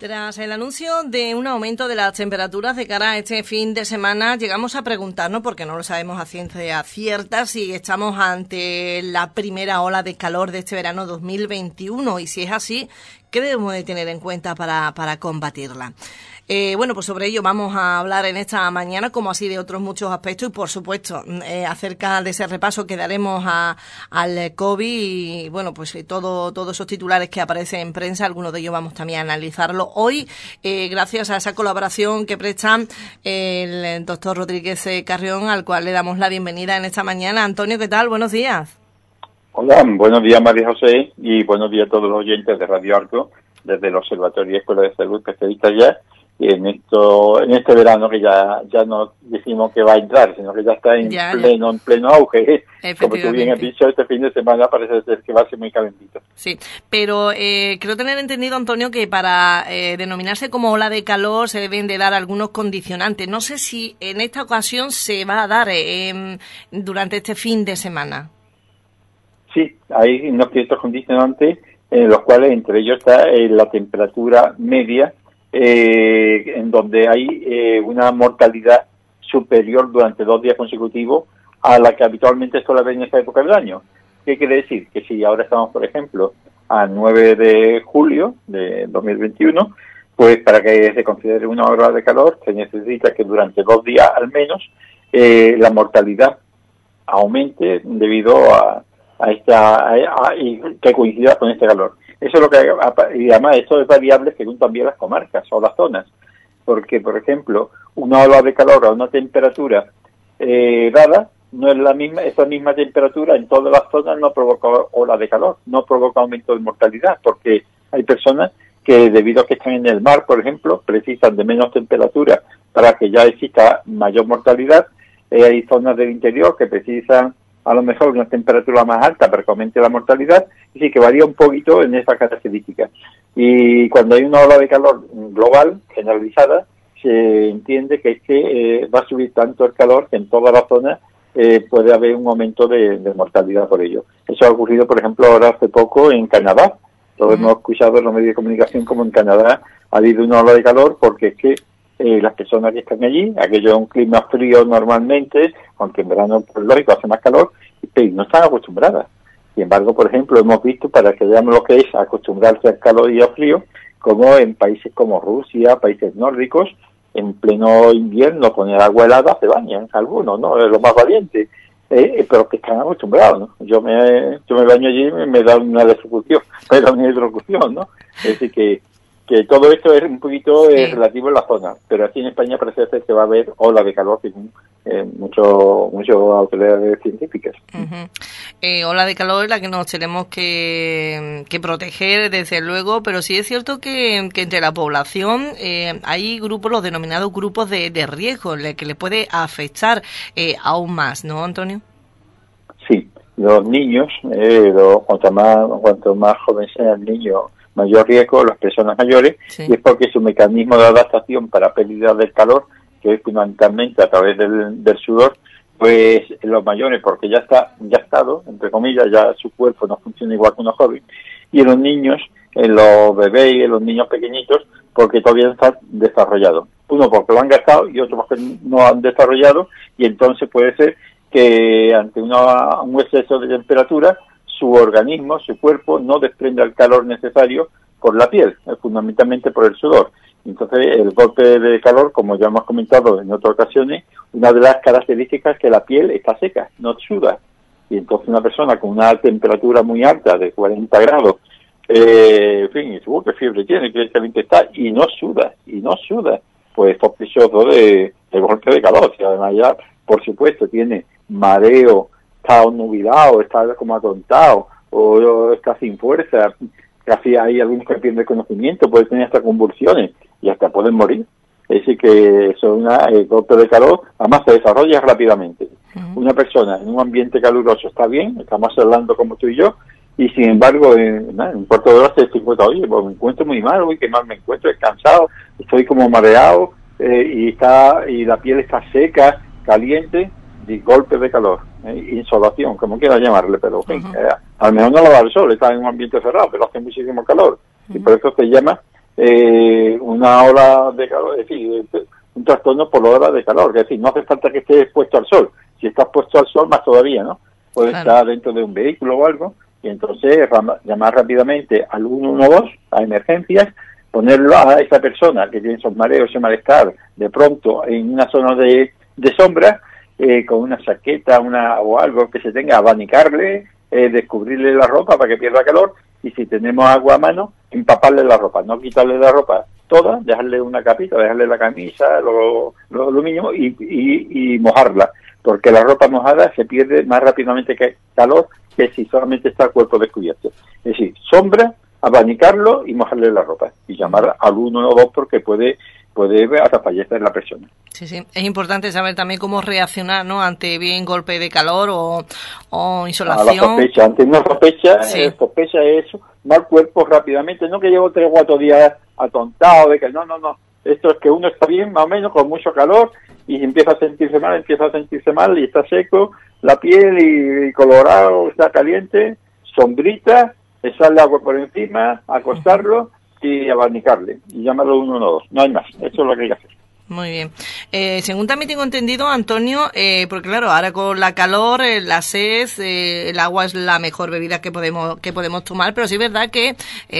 Tras el anuncio de un aumento de las temperaturas de cara a este fin de semana, llegamos a preguntarnos, porque no lo sabemos a ciencia cierta, si estamos ante la primera ola de calor de este verano 2021 y si es así, ¿qué debemos de tener en cuenta para, para combatirla? Eh, bueno, pues sobre ello vamos a hablar en esta mañana, como así de otros muchos aspectos, y por supuesto, eh, acerca de ese repaso que daremos a, al COVID y, bueno, pues eh, todo, todos esos titulares que aparecen en prensa, algunos de ellos vamos también a analizarlo hoy, gracias a esa colaboración que presta el doctor Rodríguez Carrión, al cual le damos la bienvenida en esta mañana. Antonio, ¿qué tal? Buenos días. Hola, buenos días María José y buenos días a todos los oyentes de Radio Arco desde el Observatorio Escuela de Salud Especialista ya en esto en este verano que ya ya no decimos que va a entrar sino que ya está en pleno en pleno auge. Como tú bien has dicho este fin de semana parece ser que va a ser muy calentito. Sí pero eh, creo tener entendido Antonio que para eh, denominarse como ola de calor se deben de dar algunos condicionantes. No sé si en esta ocasión se va a dar eh, durante este fin de semana sí hay unos ciertos condicionantes en los cuales entre ellos está la temperatura media eh, en donde hay eh, una mortalidad superior durante dos días consecutivos a la que habitualmente suele haber en esta época del año. ¿Qué quiere decir? Que si ahora estamos, por ejemplo, a 9 de julio de 2021, pues para que se considere una hora de calor se necesita que durante dos días al menos eh, la mortalidad aumente debido a, a esta que coincida con este calor. Eso es lo que, y además esto es variable según también las comarcas o las zonas, porque por ejemplo, una ola de calor a una temperatura eh, dada no es la misma, esa misma temperatura en todas las zonas no provoca ola de calor, no provoca aumento de mortalidad, porque hay personas que debido a que están en el mar, por ejemplo, precisan de menos temperatura para que ya exista mayor mortalidad. Eh, hay zonas del interior que precisan a lo mejor una temperatura más alta para que aumente la mortalidad, y sí que varía un poquito en esa característica. Y cuando hay una ola de calor global, generalizada, se entiende que es que eh, va a subir tanto el calor que en toda la zona eh, puede haber un aumento de, mortalidad por ello. Eso ha ocurrido, por ejemplo, ahora hace poco en Canadá. Lo hemos escuchado en los medios de comunicación como en Canadá ha habido una ola de calor porque es que eh, las personas que están allí, aquello es un clima frío normalmente, aunque en verano, por lógico, hace más calor, y no están acostumbradas. Sin embargo, por ejemplo, hemos visto, para que veamos lo que es acostumbrarse al calor y al frío, como en países como Rusia, países nórdicos, en pleno invierno con el agua helada se bañan algunos, ¿no? Es lo más valiente. Eh, eh, pero que están acostumbrados, ¿no? Yo me, yo me baño allí y me, da una destrucción, me da una hidrocución, ¿no? Es decir, que que todo esto es un poquito eh, relativo en la zona, pero aquí en España parece ser que va a haber ola de calor según eh, muchas autoridades científicas. eh, ola de calor es la que nos tenemos que, que, proteger, desde luego, pero sí es cierto que, entre la población eh, hay grupos, los denominados grupos de, de riesgo, que le puede afectar eh, aún más, ¿no, Antonio? Sí, los niños, cuanto, más, cuanto más joven sea el niño, mayor riesgo las personas mayores y es porque su mecanismo de adaptación para pérdida del calor, que es fundamentalmente a través del, sudor, pues los mayores, porque ya está, ya ha estado, entre comillas, ya su cuerpo no funciona igual que unos jóvenes, y en los niños, en los bebés y en los niños pequeñitos, porque todavía no está desarrollado. Uno porque lo han gastado y otro porque no han desarrollado, y entonces puede ser que ante una, un exceso de temperatura su organismo, su cuerpo, no desprende el calor necesario por la piel, eh, fundamentalmente por el sudor. Entonces, el golpe de calor, como ya hemos comentado en otras ocasiones, una de las características es que la piel está seca, no suda. Y entonces una persona con una temperatura muy alta, de 40 grados, eh, en fin, seguro qué fiebre tiene, qué caliente está, y no suda, y no suda, pues sospechoso de, de golpe de calor. Y además ya, por supuesto, tiene mareo, está nubilado, está como atontado, o está sin fuerza, casi hay algunos que pierden conocimiento, puede tener hasta convulsiones y hasta pueden morir. Es decir, que son una, el golpe de calor, además se desarrolla rápidamente. Una persona en un ambiente caluroso está bien, estamos hablando como tú y yo, y sin embargo, en, un cuarto de hora se encuentra, oye, pues me encuentro muy mal, uy, qué mal me encuentro, cansado, estoy como mareado, eh, y está y la piel está seca, caliente, y golpe de calor, eh, insolación, como quiera llamarle, pero eh, al menos no lo da el sol, está en un ambiente cerrado, pero hace muchísimo calor. Y por eso se llama eh, una ola de calor, es decir, un trastorno por la hora de calor, es decir, no hace falta que estés expuesto al sol, si estás puesto al sol más todavía, ¿no? Puede estar dentro de un vehículo o algo, y entonces llamar rápidamente al 112 a emergencias, ponerlo a esa persona que tiene esos mareos, ese malestar, de pronto en una zona de, de sombra, eh, con una saqueta una, o algo que se tenga, abanicarle, eh, descubrirle la ropa para que pierda calor y si tenemos agua a mano, empaparle la ropa, no quitarle la ropa toda, dejarle una capita, dejarle la camisa, lo, lo, mínimo y, y, mojarla, porque la ropa mojada se pierde más rápidamente que calor que si solamente está el cuerpo descubierto. Es decir, sombra, abanicarlo y mojarle la ropa y llamar al uno o dos porque puede puede hasta fallecer la persona. Sí, sí. Es importante saber también cómo reaccionar, ¿no? Ante bien golpe de calor o, o insolación. A la sospecha. Ante una sospecha, eh, sospecha es eso, mal cuerpo rápidamente. No que llevo tres o cuatro días atontado de que no, no, no. Esto es que uno está bien, más o menos, con mucho calor y empieza a sentirse mal, empieza a sentirse mal y está seco, la piel y, colorado, está caliente, sombrita, sale agua por encima, acostarlo y abanicarle y llamarlo 112. No hay más. Eso es lo que hay que hacer. Muy bien. Eh, según también tengo entendido, Antonio, eh, porque claro, ahora con la calor, eh, la sed, el agua es la mejor bebida que podemos que podemos tomar, pero sí es verdad que,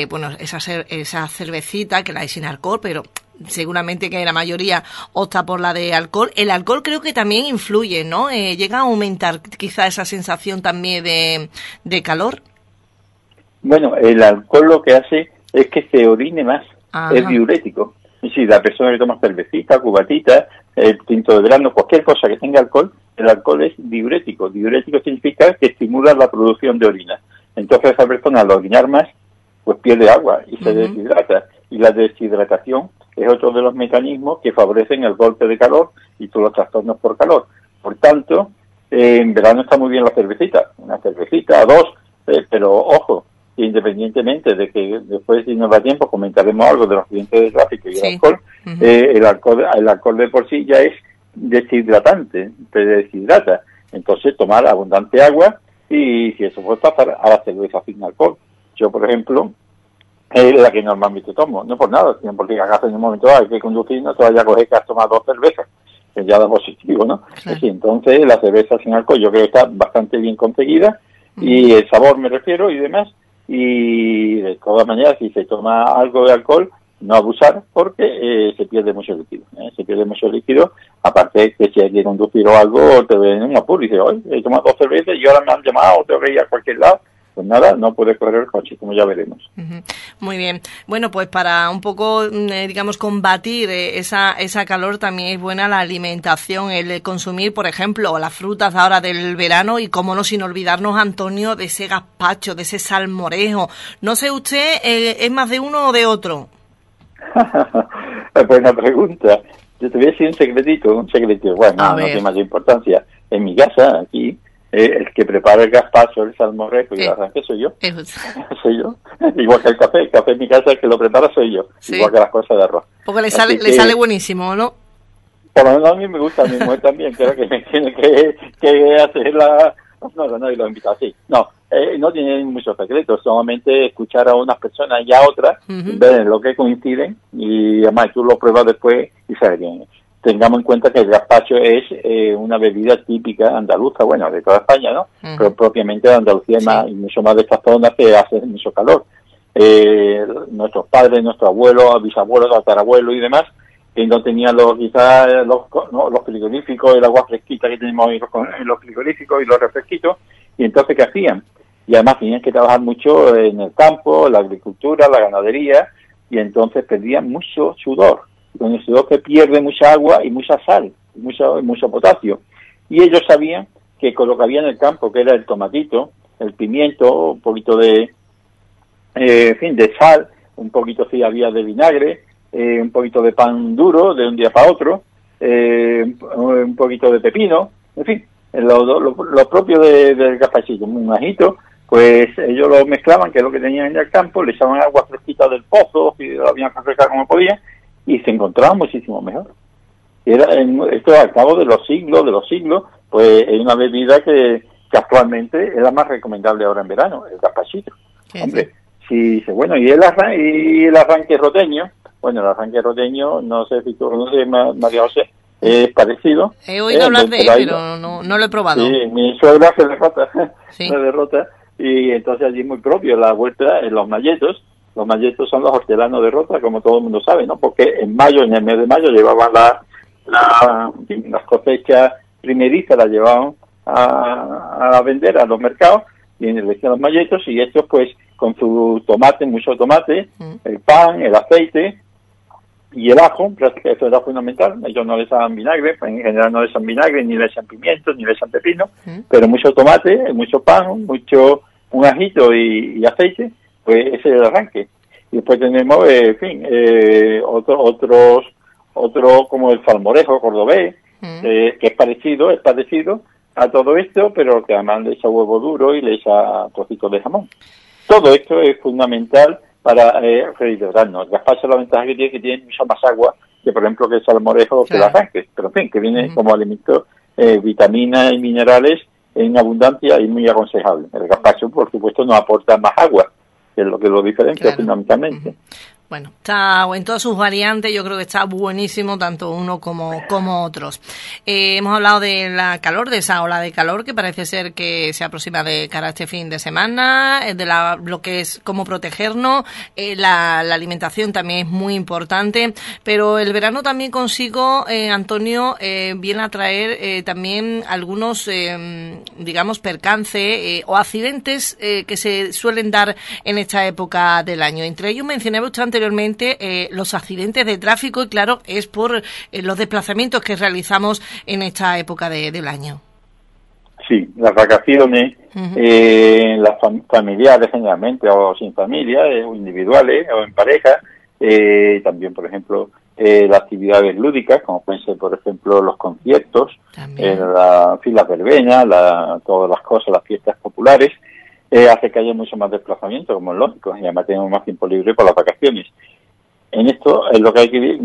bueno, esa, esa cervecita que la hay sin alcohol, pero seguramente que la mayoría opta por la de alcohol. El alcohol creo que también influye, ¿no? llega a aumentar quizá esa sensación también de, de calor. Bueno, el alcohol lo que hace es que se orine más, es diurético. Y si la persona que toma cervecita, cubatita, el tinto de verano, cualquier cosa que tenga alcohol, el alcohol es diurético. Diurético significa que estimula la producción de orina. Entonces esa persona al orinar más, pues pierde agua y se deshidrata. Y la deshidratación es otro de los mecanismos que favorecen el golpe de calor y todos los trastornos por calor. Por tanto, en verano está muy bien la cervecita, una cervecita, dos, eh, pero ojo, independientemente de que después, si nos da tiempo, comentaremos algo de los accidentes de tráfico y el alcohol, eh, el alcohol, el alcohol de por sí ya es deshidratante, te deshidrata. Entonces, tomar abundante agua y, si eso puede pasar, a la cerveza sin alcohol. Yo, por ejemplo, es la que normalmente tomo, no por nada, sino porque acá en un momento hay que conducir, no te vaya a coger que has tomado dos cervezas, que ya da positivo, ¿no? entonces, la cerveza sin alcohol yo creo que está bastante bien conseguida y el sabor me refiero y demás, y de todas maneras si se toma algo de alcohol no abusar porque eh, se pierde mucho líquido ¿eh? se pierde mucho líquido aparte que si hay que conducir o algo te ven en apuro y dices hoy he tomado dos cervezas y ahora me han llamado tengo que ir a cualquier lado pues nada, no puede correr el coche, como ya veremos. Muy bien. Bueno, pues para un poco, mm, eh, digamos, combatir eh, esa, esa calor también es buena la alimentación, el consumir, por ejemplo, las frutas ahora del verano y, como no, sin olvidarnos, Antonio, de ese gazpacho, de ese salmorejo. No sé usted, eh, ¿es más de uno o de otro? Buena pregunta. Yo te voy a decir un secretito, un secretito, bueno, no tiene más importancia. En mi casa, aquí, eh, el que prepara el gazpacho, el salmorejo y el arranque soy yo. soy yo. Igual que el café, el café en mi casa, el que lo prepara soy yo. Igual que las cosas de arroz. Porque le sale, le sale buenísimo, ¿no? Por lo menos a mí me gusta, a mi mujer también, creo que me tiene que, que hacer la... No, no, no, y lo invito así. No, eh, no tiene muchos secretos, solamente escuchar a unas personas y a otras, ver lo que coinciden y además tú lo pruebas después y sabes bien tengamos en cuenta que el gazpacho es eh, una bebida típica andaluza, bueno, de toda España, ¿no? Pero propiamente de Andalucía y mucho más de estas zonas que hace mucho calor. Eh, nuestros padres, nuestros abuelos, bisabuelos, tatarabuelos y demás, que no tenían los quizás los, los frigoríficos, el agua fresquita que tenemos en los frigoríficos y los refresquitos, y entonces ¿qué hacían? Y además tenían que trabajar mucho en el campo, la agricultura, la ganadería, y entonces perdían mucho sudor con el sudor que pierde mucha agua y mucha sal, y mucho, mucho potasio. Y ellos sabían que con lo que había en el campo, que era el tomatito, el pimiento, un poquito de, eh, fin, de sal, un poquito si había de vinagre, eh, un poquito de pan duro de un día para otro, eh, un poquito de pepino, en fin, lo, propio del gazpachito, un ajito, pues ellos lo mezclaban, que es lo que tenían en el campo, le echaban agua fresquita del pozo, y lo habían refrescado como podían, y se encontraba muchísimo mejor. Era esto al cabo de los siglos, de los siglos, pues es una bebida que, actualmente es la más recomendable ahora en verano, el gazpachito. Hombre, si dice, bueno, ¿y el, arranque, y el arranque roteño? Bueno, el arranque roteño, no sé si tú no sé, María José, es parecido. He oído hablar de él, pero no, no, lo he probado. Sí, mi suegra se derrota, se derrota, y entonces allí es muy propio la vuelta en los malletos. Los malletos son los hortelanos de rota, como todo el mundo sabe, ¿no? Porque en mayo, en el mes de mayo, llevaban la, la, las cosechas primerizas, las llevaban a, a vender a los mercados y en los malletos y estos pues con su tomate, mucho tomate, mm. el pan, el aceite y el ajo, eso era fundamental, ellos no les dan vinagre, en general no les dan vinagre, ni les dan pimiento, ni les dan pepino, mm. pero mucho tomate, mucho pan, mucho un ajito y, aceite, pues ese es el arranque. Y después tenemos, eh, en fin, eh, otro, otros, otro como el salmorejo cordobés, mm. eh, que es parecido, es parecido, a todo esto, pero que además le echa huevo duro y le echa trocitos de jamón. Todo esto es fundamental para eh, rehidratarnos. El gazpacho la ventaja que tiene que tiene mucha más agua que, por ejemplo, que el salmorejo o que el arranque, pero en fin, que viene como alimento eh, vitaminas y minerales en abundancia y muy aconsejable. El gazpacho, por supuesto, no aporta más agua, que es lo que lo diferencia fundamentalmente. Bueno, está en todas sus variantes, yo creo que está buenísimo tanto uno como, como otros. Eh, hemos hablado de la calor, de esa ola de calor que parece ser que se aproxima de cara a este fin de semana, eh, de la, lo que es cómo protegernos, eh, la, alimentación también es muy importante, pero el verano también consigo, Antonio, viene a traer también algunos, digamos, percances o accidentes que se suelen dar en esta época del año. Entre ellos mencioné bastante anteriormente eh, los accidentes de tráfico y claro, es por eh, los desplazamientos que realizamos en esta época del año. Sí, las vacaciones, eh, las familiares generalmente, o sin familia, o individuales, o en pareja, también, por ejemplo, las actividades lúdicas, como pueden ser, por ejemplo, los conciertos, la fila verbena, la, todas las cosas, las fiestas populares, eh, hace que haya mucho más desplazamiento, como es lógico, y además tenemos más tiempo libre para las vacaciones. En esto es lo que hay que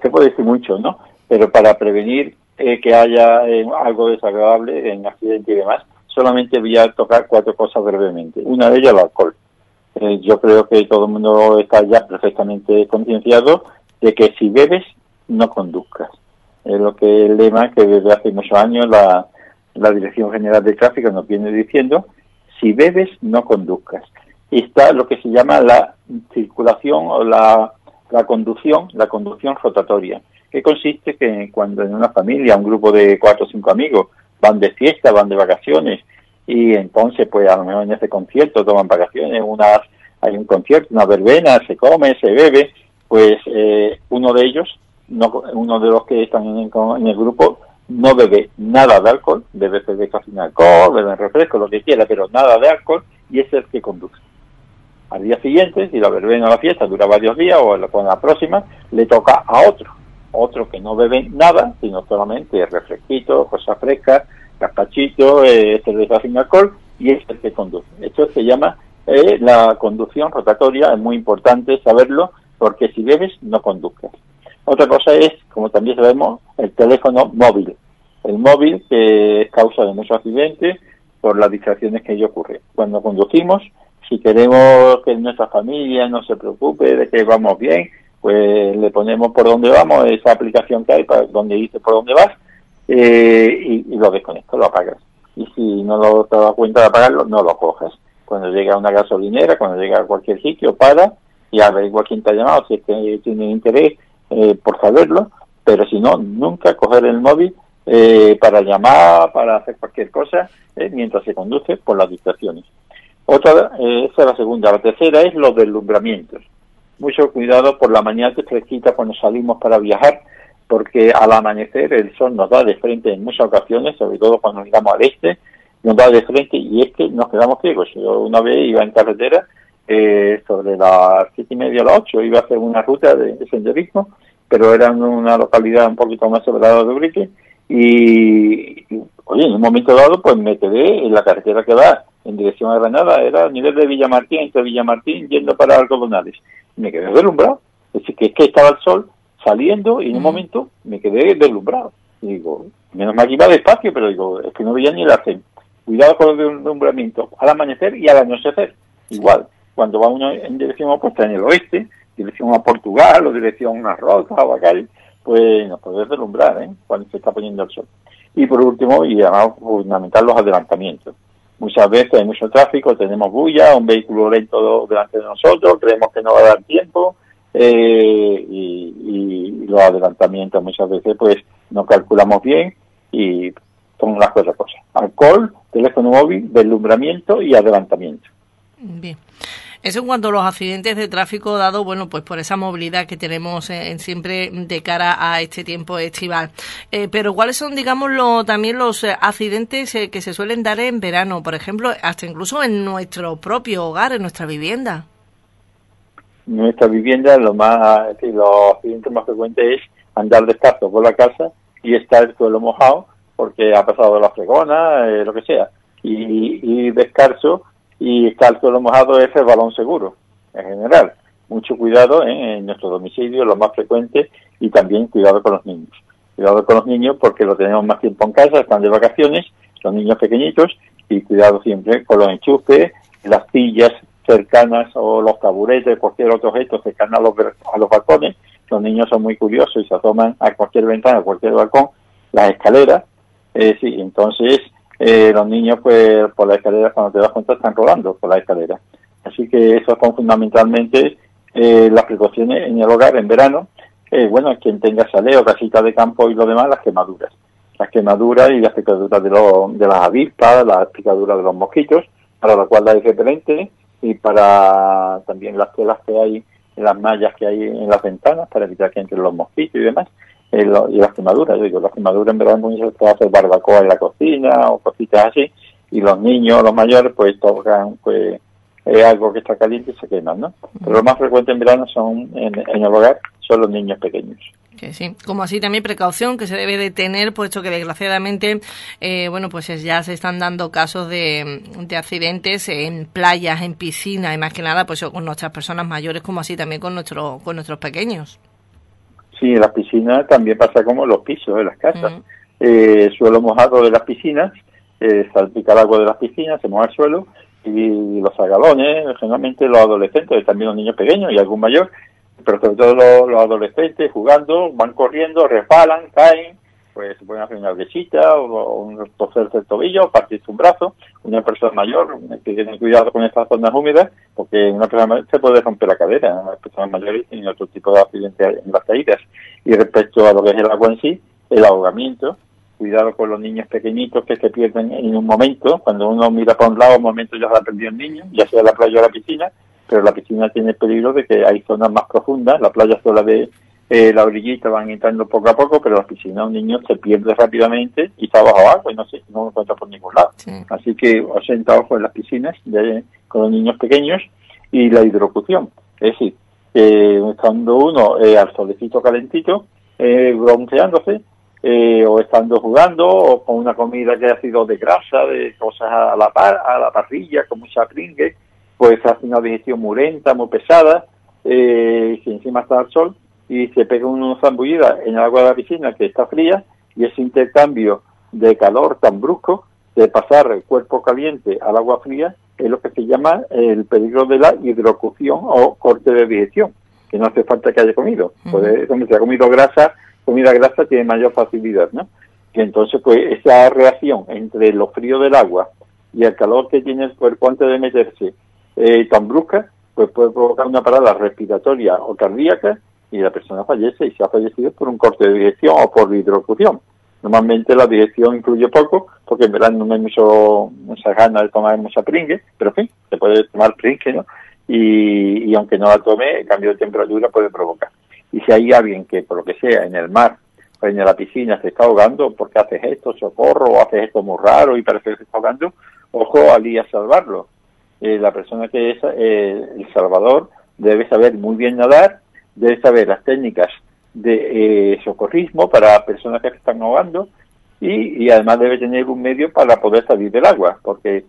te puede decir mucho, ¿no? Pero para prevenir eh, que haya eh, algo desagradable en accidente y demás, solamente voy a tocar cuatro cosas brevemente. Una de ellas, el alcohol. yo creo que todo el mundo está ya perfectamente concienciado de que si bebes, no conduzcas. Es lo que el lema que desde hace muchos años la, la Dirección General de Tráfico nos viene diciendo si bebes, no conduzcas. Está lo que se llama la circulación o la, conducción, la conducción rotatoria, que consiste que cuando en una familia, un grupo de cuatro o cinco amigos van de fiesta, van de vacaciones, y entonces, pues a lo mejor en ese concierto toman vacaciones, unas, hay un concierto, una verbena, se come, se bebe, pues eh, uno de ellos, no, uno de los que están en el grupo, no bebe nada de alcohol, bebe cerveza sin alcohol, bebe refresco, lo que quiera, pero nada de alcohol, y es el que conduce. Al día siguiente, si la verbena o la fiesta dura varios días, o con la próxima, le toca a otro, otro que no bebe nada, sino solamente refresquito, cosas frescas, gazpachito, eh, cerveza sin alcohol, y es el que conduce. Esto se llama eh, la conducción rotatoria, es muy importante saberlo, porque si bebes, no conduzcas. Otra cosa es, como también sabemos, el teléfono móvil. El móvil que es causa de muchos accidentes por las distracciones que ello ocurren. Cuando conducimos, si queremos que nuestra familia no se preocupe de que vamos bien, pues le ponemos por dónde vamos, esa aplicación que hay para donde dice por dónde vas, eh, y, lo desconectas, lo apagas. Y si no lo te das cuenta de apagarlo, no lo coges. Cuando llega a una gasolinera, cuando llega a cualquier sitio, para y averigua quién te ha llamado, si es que tiene interés eh, por saberlo, pero si no, nunca coger el móvil eh, para llamar, para hacer cualquier cosa, eh, mientras se conduce por las distracciones. Otra, esa es la segunda. La tercera es los deslumbramientos. Mucho cuidado por la mañana fresquita cuando salimos para viajar, porque al amanecer el sol nos da de frente en muchas ocasiones, sobre todo cuando llegamos al este, nos da de frente y es que nos quedamos ciegos. Yo una vez iba en carretera eh, sobre las siete y media a las ocho iba a hacer una ruta de, senderismo, pero era en una localidad un poquito más separada de Ubrique y, oye, en un momento dado pues me quedé en la carretera que va en dirección a Granada, era a nivel de Villamartín, entre Villamartín yendo para Algodonales. me quedé deslumbrado. Es decir, que es que estaba el sol saliendo y en un momento me quedé deslumbrado. Y digo, menos mal que iba despacio, pero digo, es que no veía ni la acento. Cuidado con el deslumbramiento al amanecer y al anochecer. Igual, cuando va uno en dirección opuesta en el oeste, dirección a Portugal o dirección a Rota o a Cali, pues nos puede deslumbrar ¿eh? cuando se está poniendo el sol. Y por último, y además fundamental, los adelantamientos. Muchas veces hay mucho tráfico, tenemos bulla, un vehículo lento delante de nosotros, creemos que no va a dar tiempo eh, y, los adelantamientos muchas veces pues no calculamos bien y son las cuatro cosas. Alcohol, teléfono móvil, deslumbramiento y adelantamiento. Bien. Eso en cuanto a los accidentes de tráfico dado, bueno, pues por esa movilidad que tenemos en, siempre de cara a este tiempo estival. Eh, pero ¿cuáles son, digamos, también los eh, accidentes eh, que se suelen dar en verano? Por ejemplo, hasta incluso en nuestro propio hogar, en nuestra vivienda. Nuestra vivienda, lo más, los accidentes más frecuentes es andar descalzo por la casa y estar el suelo mojado porque ha pasado la fregona, lo que sea. Y, y descalzo y suelo mojado es el balón seguro, en general. Mucho cuidado en nuestro domicilio, lo más frecuente, y también cuidado con los niños. Cuidado con los niños porque lo tenemos más tiempo en casa, están de vacaciones, los niños pequeñitos, y cuidado siempre con los enchufes, las sillas cercanas o los taburetes, cualquier otro objeto cercano a los, a los balcones. Los niños son muy curiosos y se asoman a cualquier ventana, a cualquier balcón, las escaleras. Eh, sí, entonces eh, los niños pues por la escalera cuando te das cuenta están rodando por la escalera. Así que eso son fundamentalmente eh, las precauciones en el hogar en verano. Eh, bueno, quien tenga saleo, casita de campo y lo demás, las quemaduras. Las quemaduras y las picaduras de, de las avispas, las picaduras de los mosquitos, para la cual es repelente y para también las telas que hay, las mallas que hay en las ventanas para evitar que entren los mosquitos y demás y las quemaduras. Yo digo, las quemaduras en verdad se hace barbacoa en la cocina o cositas así, y los niños, los mayores, pues tocan pues es algo que está caliente y se queman, ¿no? Pero lo más frecuente en verano son en, el hogar son los niños pequeños. Que sí, como así también precaución que se debe de tener, puesto que desgraciadamente, eh, bueno, pues ya se están dando casos de, de, accidentes en playas, en piscinas, y más que nada, pues con nuestras personas mayores, como así también con, nuestro, con nuestros pequeños. Sí, en las piscinas también pasa como los pisos de las casas. Eh, suelo mojado de las piscinas, eh, salpica el agua de las piscinas, se moja el suelo y los agalones, generalmente los adolescentes, también los niños pequeños y algún mayor, pero sobre todo los, adolescentes jugando, van corriendo, resbalan, caen, pues se pueden hacer una besita o, un torcerse el tobillo, partirse un brazo. Una persona mayor, que tiene cuidado con estas zonas húmedas, porque una persona mayor se puede romper la cadera. Las personas mayores tienen otro tipo de accidentes en las caídas. Y respecto a lo que es el agua en sí, el ahogamiento, cuidado con los niños pequeñitos que se pierden en un momento. Cuando uno mira para un lado, un momento ya se ha perdido el niño, ya sea la playa o la piscina, pero la piscina tiene el peligro de que hay zonas más profundas. La playa sola de eh, la orillita van entrando poco a poco, pero la piscina un niño se pierde rápidamente y está bajo agua y no se no encuentra por ningún lado. Así que 80 ojos en las piscinas de, con los niños pequeños y la hidrocución. Es decir, eh, estando uno eh, al solecito calentito, eh, bronceándose, eh, o estando jugando, o con una comida que ha sido de grasa, de cosas a la, par, a la parrilla, con mucha pringue, pues hace una digestión muy lenta, muy pesada, eh, si encima está al sol, y se pega una zambullida en el agua de la piscina que está fría y ese intercambio de calor tan brusco de pasar el cuerpo caliente al agua fría es lo que se llama el peligro de la hidrocución o corte de digestión, que no hace falta que haya comido. Donde se ha comido grasa, comida grasa tiene mayor facilidad, ¿no? Y entonces, pues, esa reacción entre lo frío del agua y el calor que tiene el cuerpo antes de meterse eh, tan brusca, pues puede provocar una parada respiratoria o cardíaca y la persona fallece y se ha fallecido por un corte de digestión o por hidrocución. Normalmente la digestión incluye poco, porque en verano no hay mucho, mucha ganas de tomar mucha pringue, pero en fin, se puede tomar pringue, ¿no? Y, y aunque no la tome, el cambio de temperatura puede provocar. Y si hay alguien que, por lo que sea, en el mar o en la piscina se está ahogando porque haces esto, socorro, o haces esto muy raro y parece que se está ahogando, ojo al a salvarlo. Eh, la persona que es eh, el salvador debe saber muy bien nadar debe saber las técnicas de eh, socorrismo para personas que se están ahogando y, además debe tener un medio para poder salir del agua, porque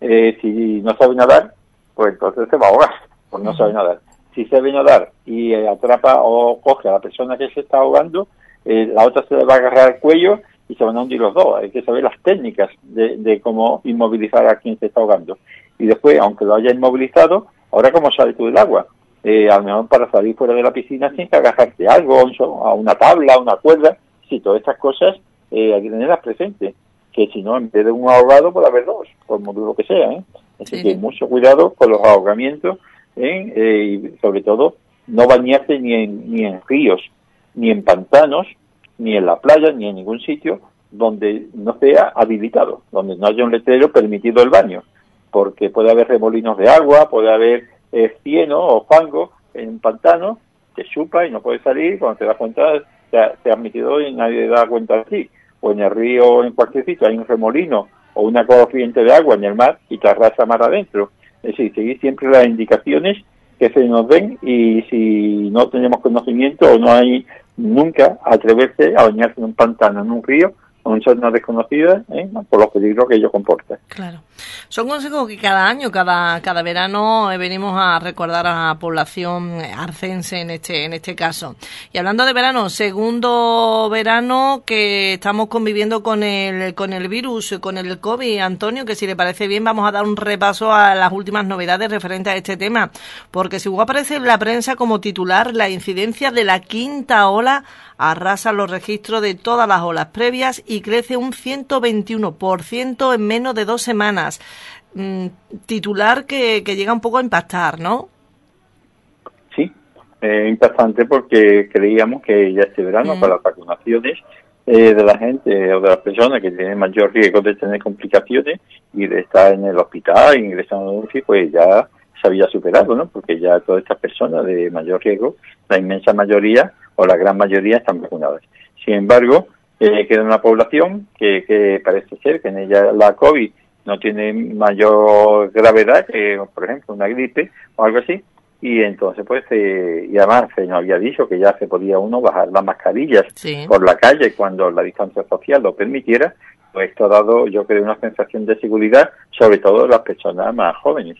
eh, si no sabe nadar, pues entonces se va a ahogar, porque no sabe nadar. Si sabe nadar y eh, atrapa o coge a la persona que se está ahogando, la otra se le va a agarrar el cuello y se van a hundir los dos. Hay que saber las técnicas de, de cómo inmovilizar a quien se está ahogando. Y después, aunque lo haya inmovilizado, Ahora, ¿cómo sales tú del agua? Eh, a lo mejor para salir fuera de la piscina tienes que agarrarte algo, a una tabla, a una cuerda. Sí, todas estas cosas eh, hay que tenerlas presentes. Que si no, en vez de un ahogado, puede haber dos, por lo que sea. ¿eh? Así que mucho cuidado con los ahogamientos ¿eh? y sobre todo no bañarse ni en, ni en ríos, ni en pantanos, ni en la playa, ni en ningún sitio donde no sea habilitado, donde no haya un letrero permitido el baño, porque puede haber remolinos de agua, puede haber eh, cieno o fango en un pantano, te chupa y no puedes salir, cuando te das cuenta te, has metido y nadie da cuenta de ti, o en el río o en cualquier sitio hay un remolino o una corriente de agua en el mar y te arrasa mar adentro. Es decir, seguir siempre las indicaciones que se nos den y si no tenemos conocimiento o no hay nunca atreverse a bañarse en un pantano, en un río son zonas desconocidas ¿eh? por los peligros que ello comporta. Claro. Son consejos que cada año, cada, cada verano eh, venimos a recordar a la población arcense en este, en este caso. Y hablando de verano, segundo verano que estamos conviviendo con el, con el virus, con el COVID. Antonio, que si le parece bien vamos a dar un repaso a las últimas novedades referentes a este tema. Porque según aparece en la prensa como titular, la incidencia de la quinta ola arrasa los registros de todas las olas previas y crece un 121% en menos de dos semanas. Mm, titular que, llega un poco a impactar, ¿no? Sí, eh, impactante porque creíamos que ya este verano mm. para las vacunaciones eh, de la gente o de las personas que tienen mayor riesgo de tener complicaciones y de estar en el hospital, ingresando en UCI, pues ya se había superado, ¿no? Porque ya todas estas personas de mayor riesgo, la inmensa mayoría o la gran mayoría están vacunadas. Sin embargo, eh, queda una población que, que parece ser que en ella la COVID no tiene mayor gravedad que, por ejemplo, una gripe o algo así, y entonces pues eh, y además se nos había dicho que ya se podía uno bajar las mascarillas por la calle cuando la distancia social lo permitiera pues esto ha dado yo creo una sensación de seguridad sobre todo en las personas más jóvenes.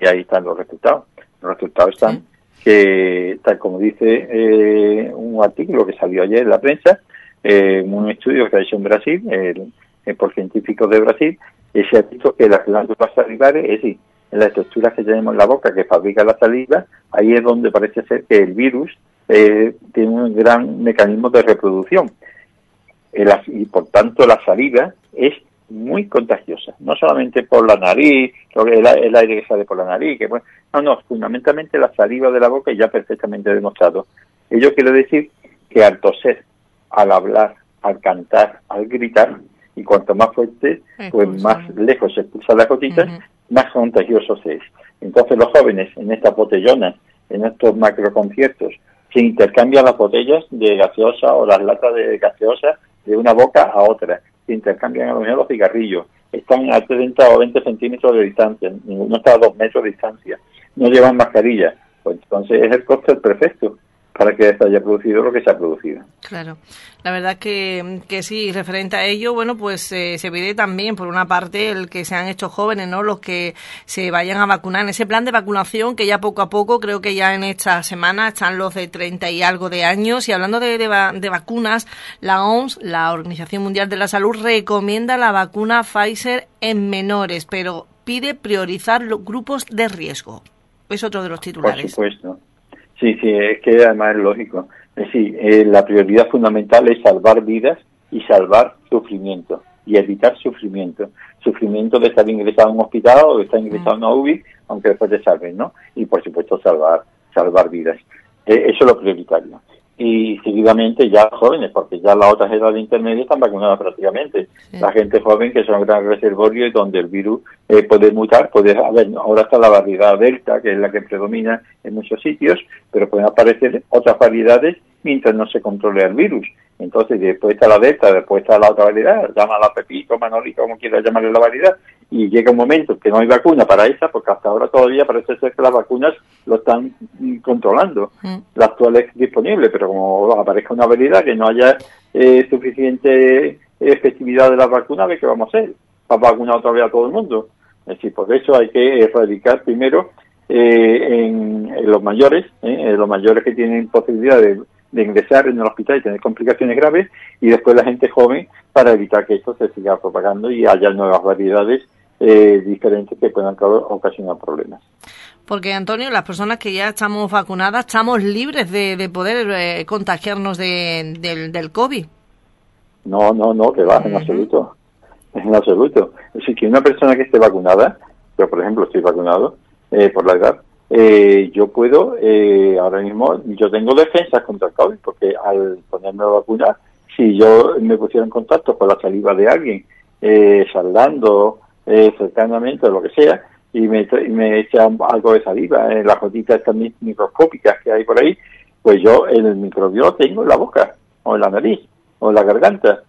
Y ahí están los resultados. Los resultados están que tal como dice eh, un artículo que salió ayer en la prensa eh, un estudio que ha hecho en Brasil por científicos de Brasil y se ha visto que las glándulas salivares, es decir, en las estructuras que tenemos en la boca que fabrica la saliva, ahí es donde parece ser que el virus eh, tiene un gran mecanismo de reproducción. y por tanto la saliva es muy contagiosa, no solamente por la nariz, el, el aire que sale por la nariz, que bueno, no, no, fundamentalmente la saliva de la boca ya perfectamente demostrado. Ello quiere decir que al toser, al hablar, al cantar, al gritar, y cuanto más fuerte, pues más lejos se expulsa la gotita, más contagioso se es. Entonces los jóvenes en estas botellonas, en estos macroconciertos, se intercambian las botellas de gaseosa o las latas de gaseosa de una boca a otra, se intercambian a lo mejor los cigarrillos, están a 30 o 20 centímetros de distancia, ninguno está a dos metros de distancia, no llevan mascarilla, pues entonces es el coste perfecto para que se haya producido lo que se ha producido. Claro, la verdad que, que sí, referente a ello, bueno, pues eh, se pide también, por una parte, el que sean estos jóvenes, ¿no? Los que se vayan a vacunar en ese plan de vacunación que ya poco a poco, creo que ya en esta semana están los de 30 y algo de años. Y hablando de, de vacunas, la OMS, la Organización Mundial de la Salud, recomienda la vacuna Pfizer en menores, pero pide priorizar los grupos de riesgo. Es otro de los titulares. Por supuesto. Sí, sí, es que además es lógico. Es decir, eh, la prioridad fundamental es salvar vidas y salvar sufrimiento y evitar sufrimiento. Sufrimiento de estar ingresado en un hospital o de estar ingresado en una UBI, aunque después te salven, ¿no? Y por supuesto salvar, salvar vidas. Eh, eso es lo prioritario y seguidamente ya jóvenes, porque ya las otras edades intermedias están vacunadas prácticamente. La gente joven, que son un gran reservorio y donde el virus eh, puede mutar, puede haber, ahora está la variedad delta, que es la que predomina en muchos sitios, pero pueden aparecer otras variedades mientras no se controle el virus. Entonces, después está la delta, después está la otra variedad, llámala Pepito, Manoli, como quieras llamarle la variedad, y llega un momento que no hay vacuna para esa, porque hasta ahora todavía parece ser que las vacunas lo están controlando, mm. la actual es disponible, pero como aparezca una variedad que no haya eh, suficiente efectividad de la vacuna, ¿qué vamos a hacer? ¿Va a vacunar otra vez a todo el mundo? Es decir, por eso hay que erradicar primero eh, en, los mayores, eh, en los mayores que tienen posibilidad de de ingresar en el hospital y tener complicaciones graves y después la gente joven para evitar que esto se siga propagando y haya nuevas variedades eh, diferentes que puedan ocasionar problemas. Porque, Antonio, las personas que ya estamos vacunadas, estamos libres de, poder eh, contagiarnos de, del, del COVID. No, no, no, que va, en absoluto. En absoluto. Es decir, que una persona que esté vacunada, yo por ejemplo estoy vacunado eh, por la edad, eh, yo puedo, eh, ahora mismo, yo tengo defensas contra el COVID, porque al ponerme la vacuna, si yo me pusiera en contacto con la saliva de alguien, eh, saldando eh, cercanamente o lo que sea, y me, echa algo de saliva en las gotitas estas microscópicas que hay por ahí, pues yo el microbio lo tengo en la boca, o en la nariz, o en la garganta.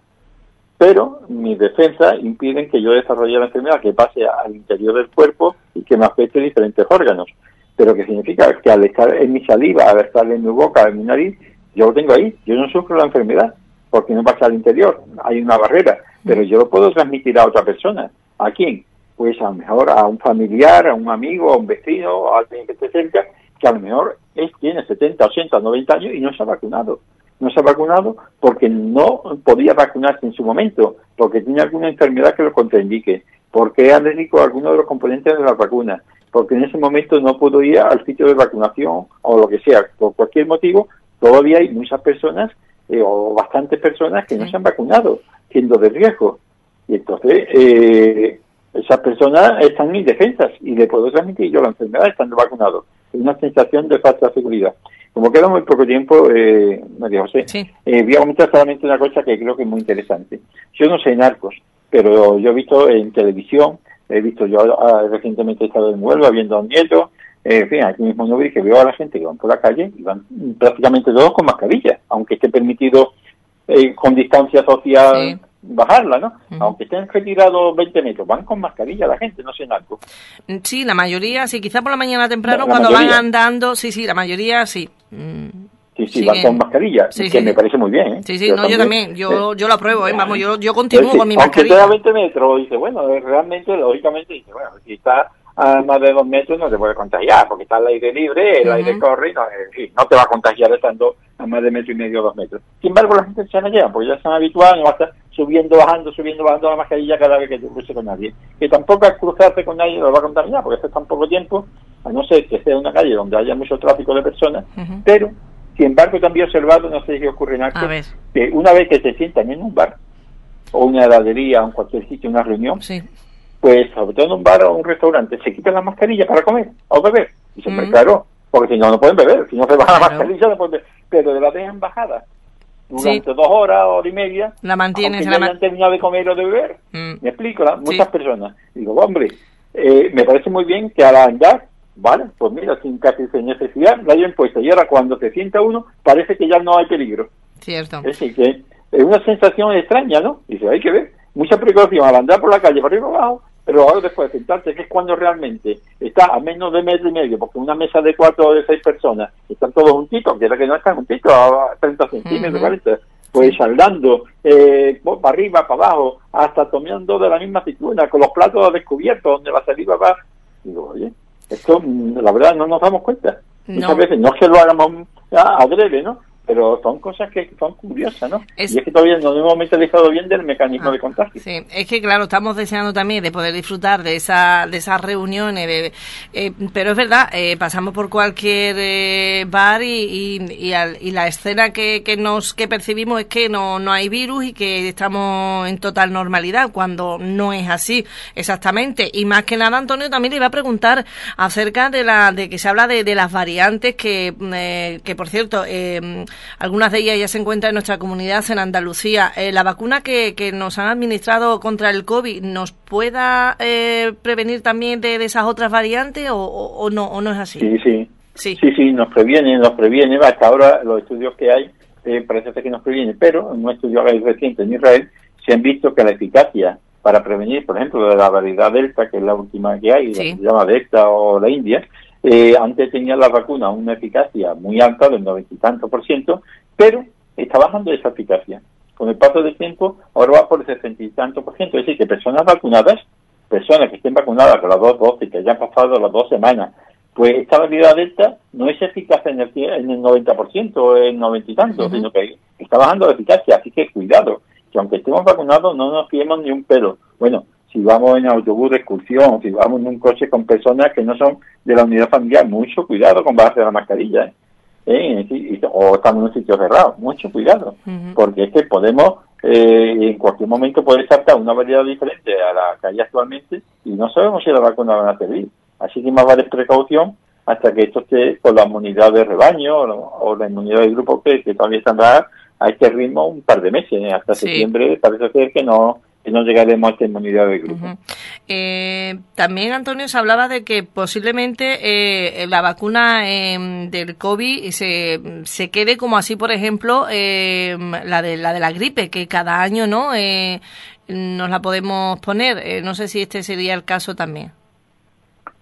Pero mis defensas impiden que yo desarrolle la enfermedad, que pase al interior del cuerpo y que me afecte diferentes órganos pero que significa que al estar en mi saliva, al estar en mi boca, en mi nariz, yo lo tengo ahí, yo no sufro la enfermedad, porque no pasa al interior, hay una barrera, pero yo lo puedo transmitir a otra persona. ¿A quién? Pues a lo mejor a un familiar, a un amigo, a un vecino, a alguien que esté cerca, que a lo mejor es, tiene 70, 80, 90 años y no se ha vacunado. No se ha vacunado porque no podía vacunarse en su momento, porque tiene alguna enfermedad que lo contraindique, porque es alérgico a alguno de los componentes de la vacuna, porque en ese momento no puedo ir al sitio de vacunación o lo que sea, por cualquier motivo, todavía hay muchas personas eh, o bastantes personas que no se han vacunado, siendo de riesgo. Y entonces, eh, esas personas están indefensas y le puedo transmitir yo la enfermedad estando vacunado. Es una sensación de falta seguridad. Como queda muy poco tiempo, eh, María José, eh, voy a comentar solamente una cosa que creo que es muy interesante. Yo no sé narcos, pero yo he visto en televisión he visto yo ah, recientemente he estado en Huelva viendo a un nieto, eh, en fin, aquí mismo no vi que veo a la gente que van por la calle y van prácticamente todos con mascarilla, aunque esté permitido eh, con distancia social bajarla, ¿no? Aunque estén retirados 20 metros, van con mascarilla la gente, no sé algo. Mm, sí, la mayoría, sí, quizá por la mañana temprano cuando van andando, sí, sí, la mayoría sí. Mm. Sí, sí, van con mascarilla, que me parece muy bien. ¿eh? Sí, sí, yo no, yo también, yo, yo lo apruebo, ¿eh? vamos, yo, yo continúo con mi mascarilla. Aunque esté a 20 metros, dice, bueno, realmente, lógicamente, dice, bueno, si está a más de dos metros no te puede contagiar, porque está al aire libre, el aire corre, no, no te va a contagiar estando a más de metro y medio o dos metros. Sin embargo, la gente se la lleva, porque ya están habituados, no va a estar subiendo, bajando, subiendo, bajando la mascarilla cada vez que te cruce con nadie. Que tampoco al cruzarte con nadie lo va a contaminar, porque hace tan poco tiempo, a no ser que sea una calle donde haya mucho tráfico de personas, pero sin embargo, también he observado, no sé si ocurre en algo, que una vez que se sientan en un bar, o una heladería, o en cualquier sitio, una reunión, pues sobre todo en un bar o un restaurante, se quitan la mascarilla para comer o beber. Y se mm. claro, porque si no, no pueden beber, si no se baja la mascarilla, no pueden beber. Pero de la dejan bajada durante dos horas, hora y media, la mantienes, la han terminado de comer o de beber. Mm. Me explico, muchas personas. Digo, hombre, eh, me parece muy bien que al andar Vale, pues mira, sin casi sin necesidad la hayan puesto. Y ahora cuando se sienta uno, parece que ya no hay peligro. Cierto. Es decir, que es una sensación extraña, ¿no? Dice, hay que ver, mucha precaución al andar por la calle, por arriba abajo, pero ahora después de sentarse, que es cuando realmente está a menos de metro y medio, porque una mesa de cuatro o de seis personas están todos juntitos, que era que no están juntitos a 30 centímetros, pues saldando eh, para arriba, para abajo, hasta tomando de la misma aceituna, con los platos descubiertos, donde la saliva va. Digo, oye, esto, la verdad, no nos damos cuenta. Muchas veces, no es que lo hagamos adrede, ¿no? Pero son cosas que son curiosas, ¿no? y es que todavía no hemos mentalizado bien del mecanismo de contagio. Sí, es que claro, estamos deseando también de poder disfrutar de esa de esas reuniones, eh, pero es verdad, eh, pasamos por cualquier eh, bar y, y, la escena que, que nos que percibimos es que no, no hay virus y que estamos en total normalidad, cuando no es así exactamente. Y más que nada, Antonio, también le iba a preguntar acerca de la de que se habla de, de las variantes que, que por cierto, eh, algunas de ellas ya se encuentran en nuestra comunidad en Andalucía. Eh, ¿La vacuna que, que, nos han administrado contra el COVID nos pueda eh, prevenir también de, esas otras variantes o, no, o no es así? Sí, sí. Sí, sí, sí nos previene, nos previene. Hasta ahora los estudios que hay eh, parece que nos previene, pero en un estudio reciente en Israel se han visto que la eficacia para prevenir, por ejemplo, de la variedad Delta, que es la última que hay, la que se llama Delta o la India, eh, antes tenía la vacuna una eficacia muy alta, del noventa y tanto por ciento, pero está bajando esa eficacia. Con el paso del tiempo, ahora va por el sesenta y tanto por ciento. Es decir, que personas vacunadas, personas que estén vacunadas con las dos dosis, que hayan pasado las dos semanas, pues esta variedad delta no es eficaz en el, en el 90% o en noventa y tanto, sino que está bajando la eficacia. Así que cuidado, que aunque estemos vacunados no nos fiemos ni un pelo. Bueno, si vamos en autobús de excursión, si vamos en un coche con personas que no son de la unidad familiar, mucho cuidado con bajarse la mascarilla, ¿eh? ¿Eh? o estamos en un sitio cerrado, mucho cuidado, porque es que podemos, eh, en cualquier momento puede saltar una variedad diferente a la que hay actualmente y no sabemos si la vacuna van a servir. Así que más vale precaución hasta que esto esté con la inmunidad de rebaño o, la inmunidad de grupo que, que todavía están a este ritmo un par de meses, ¿eh? hasta septiembre parece ser que no que no llegaremos a esta inmunidad de grupo. Eh, también, Antonio, se hablaba de que posiblemente eh, la vacuna em, del COVID se, se quede como así, por ejemplo, em, la, de, la de la gripe, que cada año no nos la podemos poner. no sé si este sería el caso también.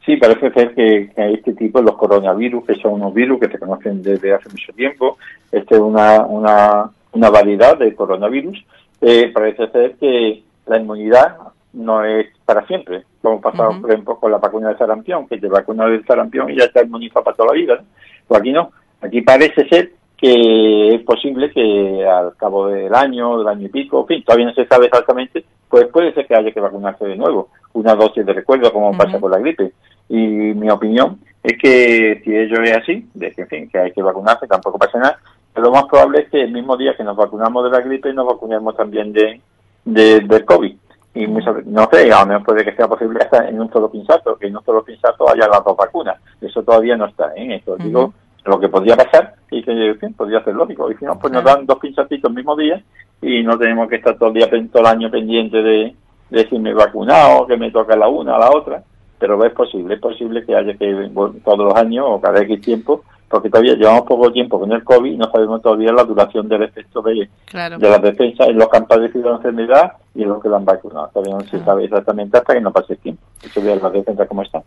Sí, parece ser que, este tipo, los coronavirus, que son unos virus que se conocen desde hace mucho tiempo, este es una, una, una variedad de coronavirus, eh, parece ser que la inmunidad no es para siempre, como pasa, por ejemplo, con la vacuna de sarampión, que te vacuna del sarampión y ya está inmunizado para toda la vida. Pues aquí no, aquí parece ser que es posible que al cabo del año, del año y pico, en fin, todavía no se sabe exactamente, pues puede ser que haya que vacunarse de nuevo, una dosis de recuerdo como pasa con la gripe. Y mi opinión es que si ello es así, de que, en fin, que hay que vacunarse, tampoco pasa nada, pero lo más probable es que el mismo día que nos vacunamos de la gripe nos vacunemos también de, de del COVID. Y no sé, a lo mejor puede que sea posible hasta en un solo pinchazo, que en un solo pinchazo haya las dos vacunas. Eso todavía no está, ¿eh? Eso digo lo que podría pasar y que en fin, podría ser lógico. Y si no, pues nos dan dos pinchacitos el mismo día y no tenemos que estar todo el día, todo el año pendiente de, de si me he vacunado, que me toca la una, a la otra. Pero es posible, es posible que haya que todos los años o cada X tiempo porque todavía llevamos poco tiempo con el COVID y no sabemos todavía la duración del efecto de, de las defensas en los que han padecido la enfermedad y en los que la han vacunado. Todavía no se sabe exactamente hasta que no pase el tiempo. Eso vea las defensas cómo están.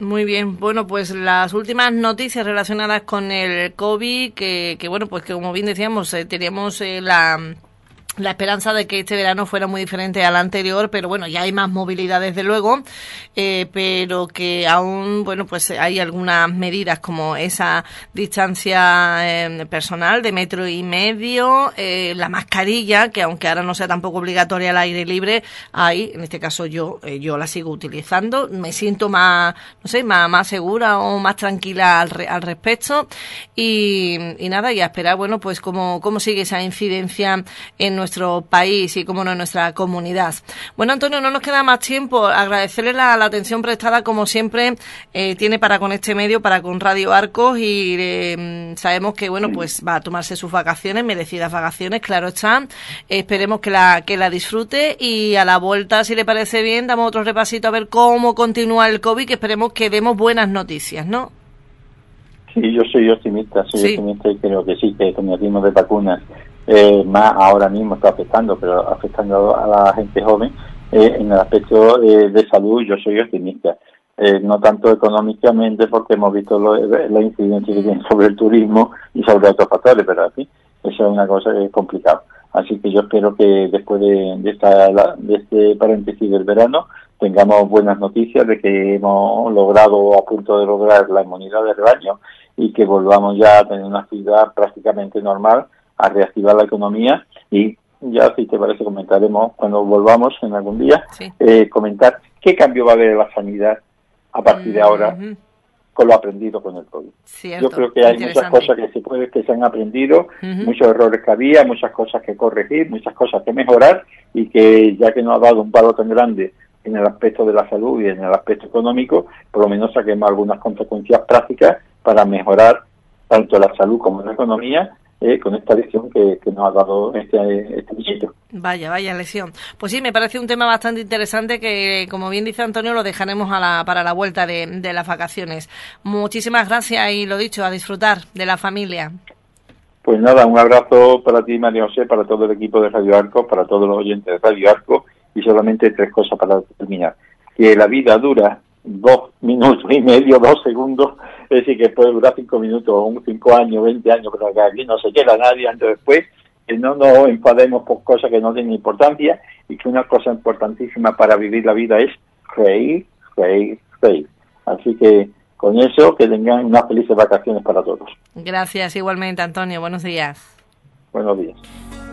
Muy bien. Bueno, pues las últimas noticias relacionadas con el COVID, que, que bueno, pues que como bien decíamos, eh, teníamos eh, la la esperanza de que este verano fuera muy diferente al anterior, pero bueno, ya hay más movilidad desde luego, eh, pero que aún, bueno, pues hay algunas medidas como esa distancia eh, personal de metro y medio, eh, la mascarilla, que aunque ahora no sea tampoco obligatoria al aire libre, hay, en este caso yo, yo la sigo utilizando, me siento más, no sé, más, más segura o más tranquila al, al respecto. Y, y nada, y a esperar, bueno, pues cómo, cómo sigue esa incidencia en nuestro país y, como no, en nuestra comunidad. Bueno, Antonio, no nos queda más tiempo. Agradecerle la, atención prestada, como siempre, eh, tiene para con este medio, para con Radio Arcos y eh, sabemos que, bueno, pues va a tomarse sus vacaciones, merecidas vacaciones, claro está. esperemos que la, que la disfrute y a la vuelta, si le parece bien, damos otro repasito a ver cómo continúa el COVID, que esperemos que demos buenas noticias, ¿no? Sí, yo soy optimista, soy optimista y creo que sí, que con el ritmo de vacunas eh, más ahora mismo está afectando, pero afectando a la gente joven, eh, en el aspecto eh, de salud yo soy optimista. no tanto económicamente porque hemos visto la incidencia que tiene sobre el turismo y sobre otros factores, pero así, eso es una cosa que complicada. Así que yo espero que después de, esta, de este paréntesis del verano tengamos buenas noticias de que hemos logrado a punto de lograr la inmunidad del rebaño y que volvamos ya a tener una actividad prácticamente normal a reactivar la economía y ya si te parece comentaremos cuando volvamos en algún día eh, comentar qué cambio va a haber en la sanidad a partir de ahora con lo aprendido con el COVID. Yo creo que hay muchas cosas que se puede que se han aprendido, muchos errores que había, muchas cosas que corregir, muchas cosas que mejorar y que ya que nos ha dado un palo tan grande en el aspecto de la salud y en el aspecto económico, por lo menos saquemos algunas consecuencias prácticas para mejorar tanto la salud como la economía eh, con esta lección que, nos ha dado este, este Vaya, vaya lesión. Pues sí, me parece un tema bastante interesante que, como bien dice Antonio, lo dejaremos a la, para la vuelta de, de las vacaciones. Muchísimas gracias y lo dicho, a disfrutar de la familia. Pues nada, un abrazo para ti, María José, para todo el equipo de Radio Arco, para todos los oyentes de Radio Arco y solamente tres cosas para terminar. Que la vida dura dos minutos y medio, dos segundos, es decir, que puede durar cinco minutos, o cinco años, veinte años, pero que aquí no se queda nadie antes después, que no nos enfademos por cosas que no tienen importancia y que una cosa importantísima para vivir la vida es reír, reír, reír. Así que con eso, que tengan unas felices vacaciones para todos. Gracias igualmente, Antonio. Buenos días. Buenos días.